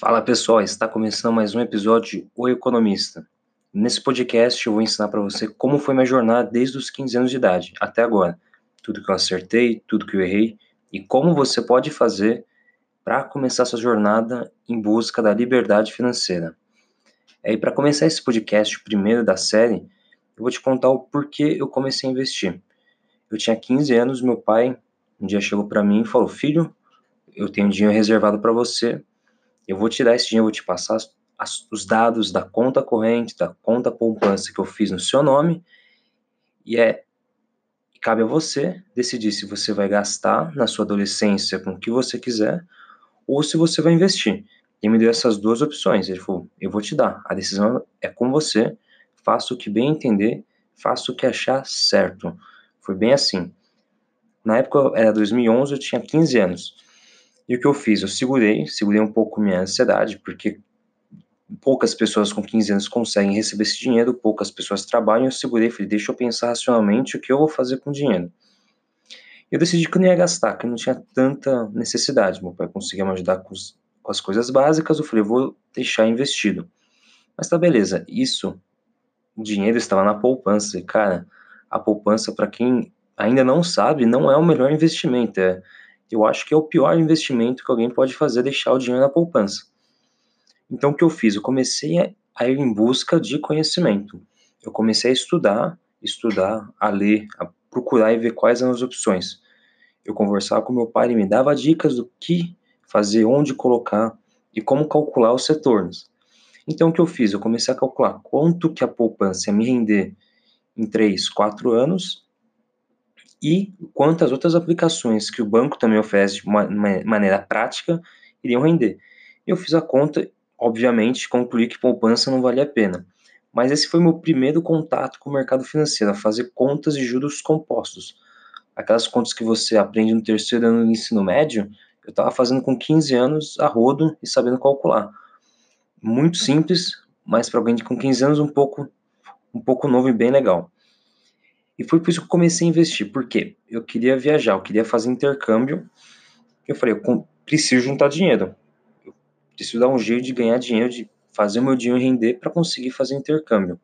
Fala pessoal, está começando mais um episódio de O Economista. Nesse podcast eu vou ensinar para você como foi minha jornada desde os 15 anos de idade até agora. Tudo que eu acertei, tudo que eu errei e como você pode fazer para começar sua jornada em busca da liberdade financeira. E para começar esse podcast, o primeiro da série, eu vou te contar o porquê eu comecei a investir. Eu tinha 15 anos, meu pai um dia chegou para mim e falou: Filho, eu tenho dinheiro reservado para você eu vou te dar esse dinheiro, vou te passar as, os dados da conta corrente, da conta poupança que eu fiz no seu nome, e é cabe a você decidir se você vai gastar na sua adolescência com o que você quiser ou se você vai investir. Ele me deu essas duas opções. Ele falou: eu vou te dar, a decisão é com você, faça o que bem entender, faça o que achar certo. Foi bem assim. Na época era 2011, eu tinha 15 anos. E o que eu fiz? Eu segurei, segurei um pouco minha ansiedade, porque poucas pessoas com 15 anos conseguem receber esse dinheiro, poucas pessoas trabalham. Eu segurei e falei, deixa eu pensar racionalmente o que eu vou fazer com o dinheiro. Eu decidi que eu não ia gastar, que eu não tinha tanta necessidade. Meu pai conseguia me ajudar com, os, com as coisas básicas. Eu falei, vou deixar investido. Mas tá beleza, isso, o dinheiro estava na poupança. E, cara, a poupança, para quem ainda não sabe, não é o melhor investimento. É eu acho que é o pior investimento que alguém pode fazer, deixar o dinheiro na poupança. Então, o que eu fiz? Eu comecei a ir em busca de conhecimento. Eu comecei a estudar, estudar, a ler, a procurar e ver quais eram as opções. Eu conversava com meu pai, ele me dava dicas do que fazer, onde colocar e como calcular os retornos. Então, o que eu fiz? Eu comecei a calcular quanto que a poupança ia me render em 3, 4 anos e quantas outras aplicações que o banco também oferece de uma, maneira prática iriam render. Eu fiz a conta, obviamente, concluí que poupança não valia a pena. Mas esse foi meu primeiro contato com o mercado financeiro, a fazer contas de juros compostos. Aquelas contas que você aprende no terceiro ano do ensino médio, eu estava fazendo com 15 anos a rodo e sabendo calcular. Muito simples, mas para alguém com 15 anos um pouco um pouco novo e bem legal. E foi por isso que comecei a investir. Por quê? Eu queria viajar, eu queria fazer intercâmbio. Eu falei, eu preciso juntar dinheiro. Eu preciso dar um jeito de ganhar dinheiro, de fazer o meu dinheiro render para conseguir fazer intercâmbio.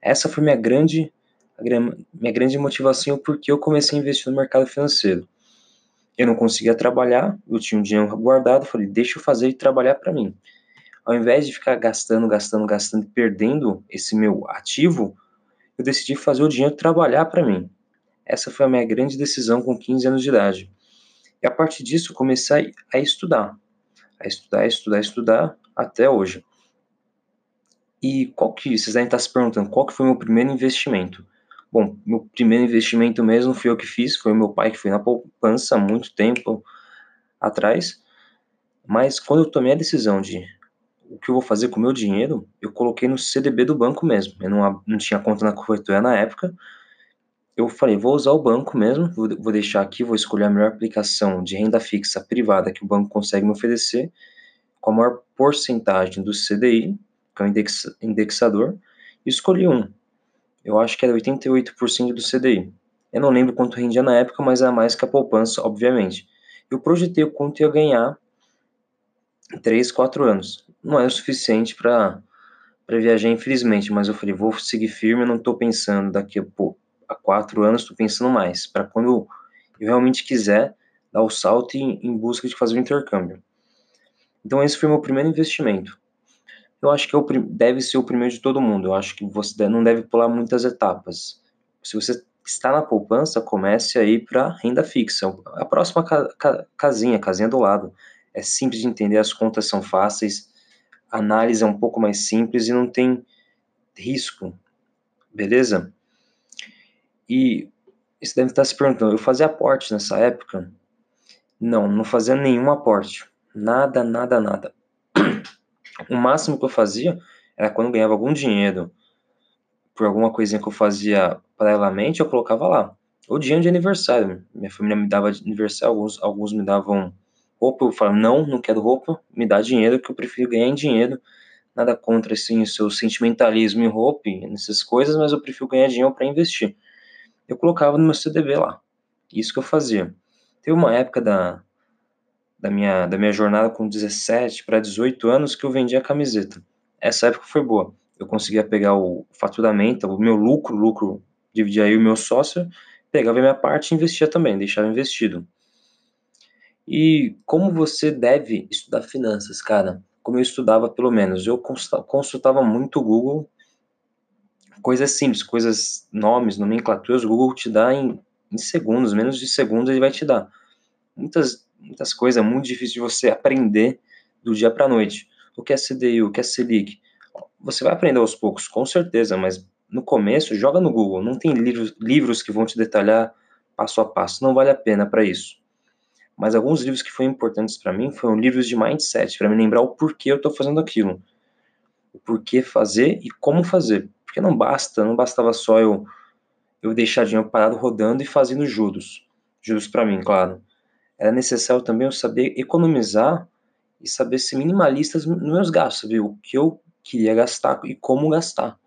Essa foi minha grande, minha grande motivação porque eu comecei a investir no mercado financeiro. Eu não conseguia trabalhar, eu tinha um dinheiro guardado, falei, deixa eu fazer e trabalhar para mim. Ao invés de ficar gastando, gastando, gastando perdendo esse meu ativo, eu decidi fazer o dinheiro trabalhar para mim. Essa foi a minha grande decisão com 15 anos de idade. E a partir disso, comecei a estudar. A estudar, estudar, estudar, até hoje. E qual que, vocês devem estar se perguntando, qual que foi o meu primeiro investimento? Bom, meu primeiro investimento mesmo fui eu que fiz, foi meu pai que foi na poupança há muito tempo atrás. Mas quando eu tomei a decisão de o que eu vou fazer com o meu dinheiro, eu coloquei no CDB do banco mesmo. Eu não, não tinha conta na corretora na época. Eu falei, vou usar o banco mesmo, vou, vou deixar aqui, vou escolher a melhor aplicação de renda fixa privada que o banco consegue me oferecer, com a maior porcentagem do CDI, que é o index, indexador, e escolhi um. Eu acho que era 88% do CDI. Eu não lembro quanto rendia na época, mas era mais que a poupança, obviamente. Eu projetei o quanto ia ganhar em 3, 4 anos não é o suficiente para viajar, infelizmente, mas eu falei, vou seguir firme, eu não estou pensando daqui a, pô, a quatro anos, estou pensando mais, para quando eu realmente quiser dar o salto em, em busca de fazer o intercâmbio. Então esse foi meu primeiro investimento. Eu acho que é o, deve ser o primeiro de todo mundo. Eu acho que você não deve pular muitas etapas. Se você está na poupança, comece a ir para renda fixa. A próxima ca, ca, casinha, casinha do lado. É simples de entender, as contas são fáceis análise é um pouco mais simples e não tem risco, beleza? E você deve estar se perguntando, eu fazia aporte nessa época? Não, não fazia nenhum aporte. Nada, nada, nada. O máximo que eu fazia era quando eu ganhava algum dinheiro por alguma coisinha que eu fazia paralelamente, eu colocava lá. Ou dinheiro de aniversário. Minha família me dava de aniversário, alguns, alguns me davam roupa, eu falo, não, não quero roupa, me dá dinheiro que eu prefiro ganhar em dinheiro. Nada contra assim, o seu sentimentalismo em roupa, nessas coisas, mas eu prefiro ganhar dinheiro para investir. Eu colocava no meu CDB lá. Isso que eu fazia. Teve uma época da, da minha, da minha jornada com 17 para 18 anos que eu vendi a camiseta. Essa época foi boa. Eu conseguia pegar o faturamento, o meu lucro, lucro, dividia aí o meu sócio, pegava a minha parte e investia também, deixava investido. E como você deve estudar finanças, cara? Como eu estudava, pelo menos, eu consultava muito o Google, coisas simples, coisas, nomes, nomenclaturas, o Google te dá em, em segundos, menos de segundos ele vai te dar. Muitas muitas coisas, é muito difícil de você aprender do dia para a noite. O que é CDI, o que é Selic. Você vai aprender aos poucos, com certeza, mas no começo, joga no Google. Não tem livros, livros que vão te detalhar passo a passo. Não vale a pena para isso. Mas alguns livros que foram importantes para mim foram livros de mindset, para me lembrar o porquê eu estou fazendo aquilo. O porquê fazer e como fazer. Porque não basta, não bastava só eu, eu deixar dinheiro parado rodando e fazendo juros. Juros para mim, claro era necessário também eu saber economizar e saber ser minimalista nos meus gastos, saber o que eu queria gastar e como gastar.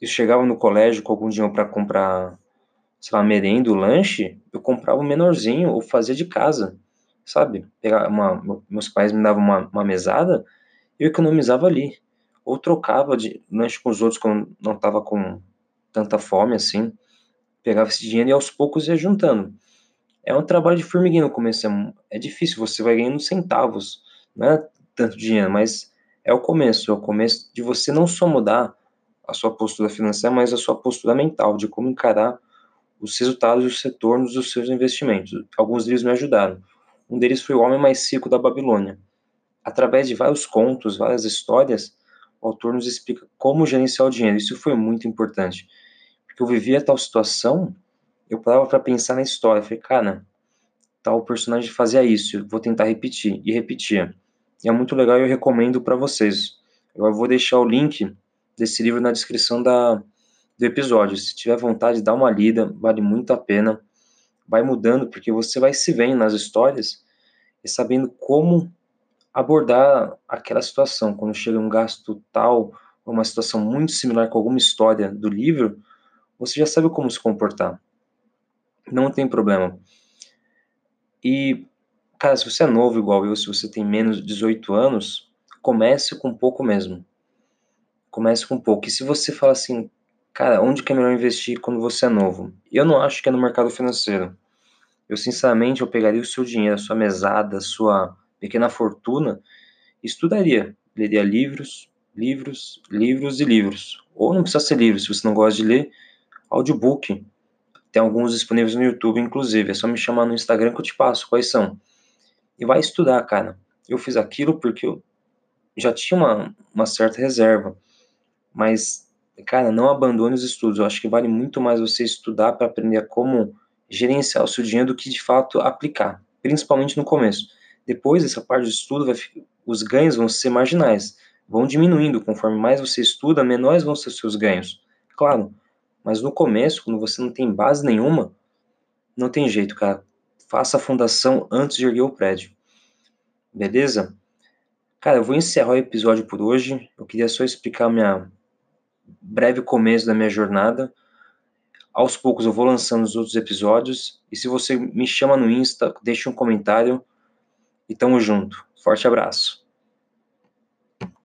Eu chegava no colégio com algum dinheiro para comprar, sei lá, merenda, o lanche, eu comprava um menorzinho ou fazia de casa, sabe? Pegar uma, meus pais me davam uma, uma mesada, eu economizava ali. Ou trocava de lanche com os outros quando não estava com tanta fome assim. Pegava esse dinheiro e aos poucos ia juntando é um trabalho de formiguinha no começo, é, é difícil, você vai ganhando centavos, não é tanto dinheiro, mas é o começo, é o começo de você não só mudar a sua postura financeira, mas a sua postura mental, de como encarar os resultados e os retornos dos seus investimentos. Alguns livros me ajudaram. Um deles foi O Homem Mais Rico da Babilônia. Através de vários contos, várias histórias, o autor nos explica como gerenciar o dinheiro. Isso foi muito importante, porque eu vivia tal situação eu parava para pensar na história. Falei, cara, tal personagem fazia isso, vou tentar repetir. E repetia. E é muito legal e eu recomendo para vocês. Eu vou deixar o link desse livro na descrição da, do episódio. Se tiver vontade, dá uma lida, vale muito a pena. Vai mudando, porque você vai se vendo nas histórias e sabendo como abordar aquela situação. Quando chega um gasto tal, ou uma situação muito similar com alguma história do livro, você já sabe como se comportar. Não tem problema. E, cara, se você é novo igual eu, se você tem menos de 18 anos, comece com pouco mesmo. Comece com pouco. E se você fala assim, cara, onde que é melhor investir quando você é novo? Eu não acho que é no mercado financeiro. Eu, sinceramente, eu pegaria o seu dinheiro, a sua mesada, a sua pequena fortuna, estudaria, leria livros, livros, livros e livros. Ou não precisa ser livros, se você não gosta de ler, audiobook. Tem alguns disponíveis no YouTube, inclusive. É só me chamar no Instagram que eu te passo quais são. E vai estudar, cara. Eu fiz aquilo porque eu já tinha uma, uma certa reserva. Mas, cara, não abandone os estudos. Eu acho que vale muito mais você estudar para aprender como gerenciar o seu dinheiro do que de fato aplicar, principalmente no começo. Depois dessa parte do estudo, vai, os ganhos vão ser marginais, vão diminuindo conforme mais você estuda, menores vão ser os seus ganhos. Claro, mas no começo, quando você não tem base nenhuma, não tem jeito, cara. Faça a fundação antes de erguer o prédio. Beleza? Cara, eu vou encerrar o episódio por hoje. Eu queria só explicar minha breve começo da minha jornada. Aos poucos eu vou lançando os outros episódios. E se você me chama no Insta, deixe um comentário. E tamo junto. Forte abraço.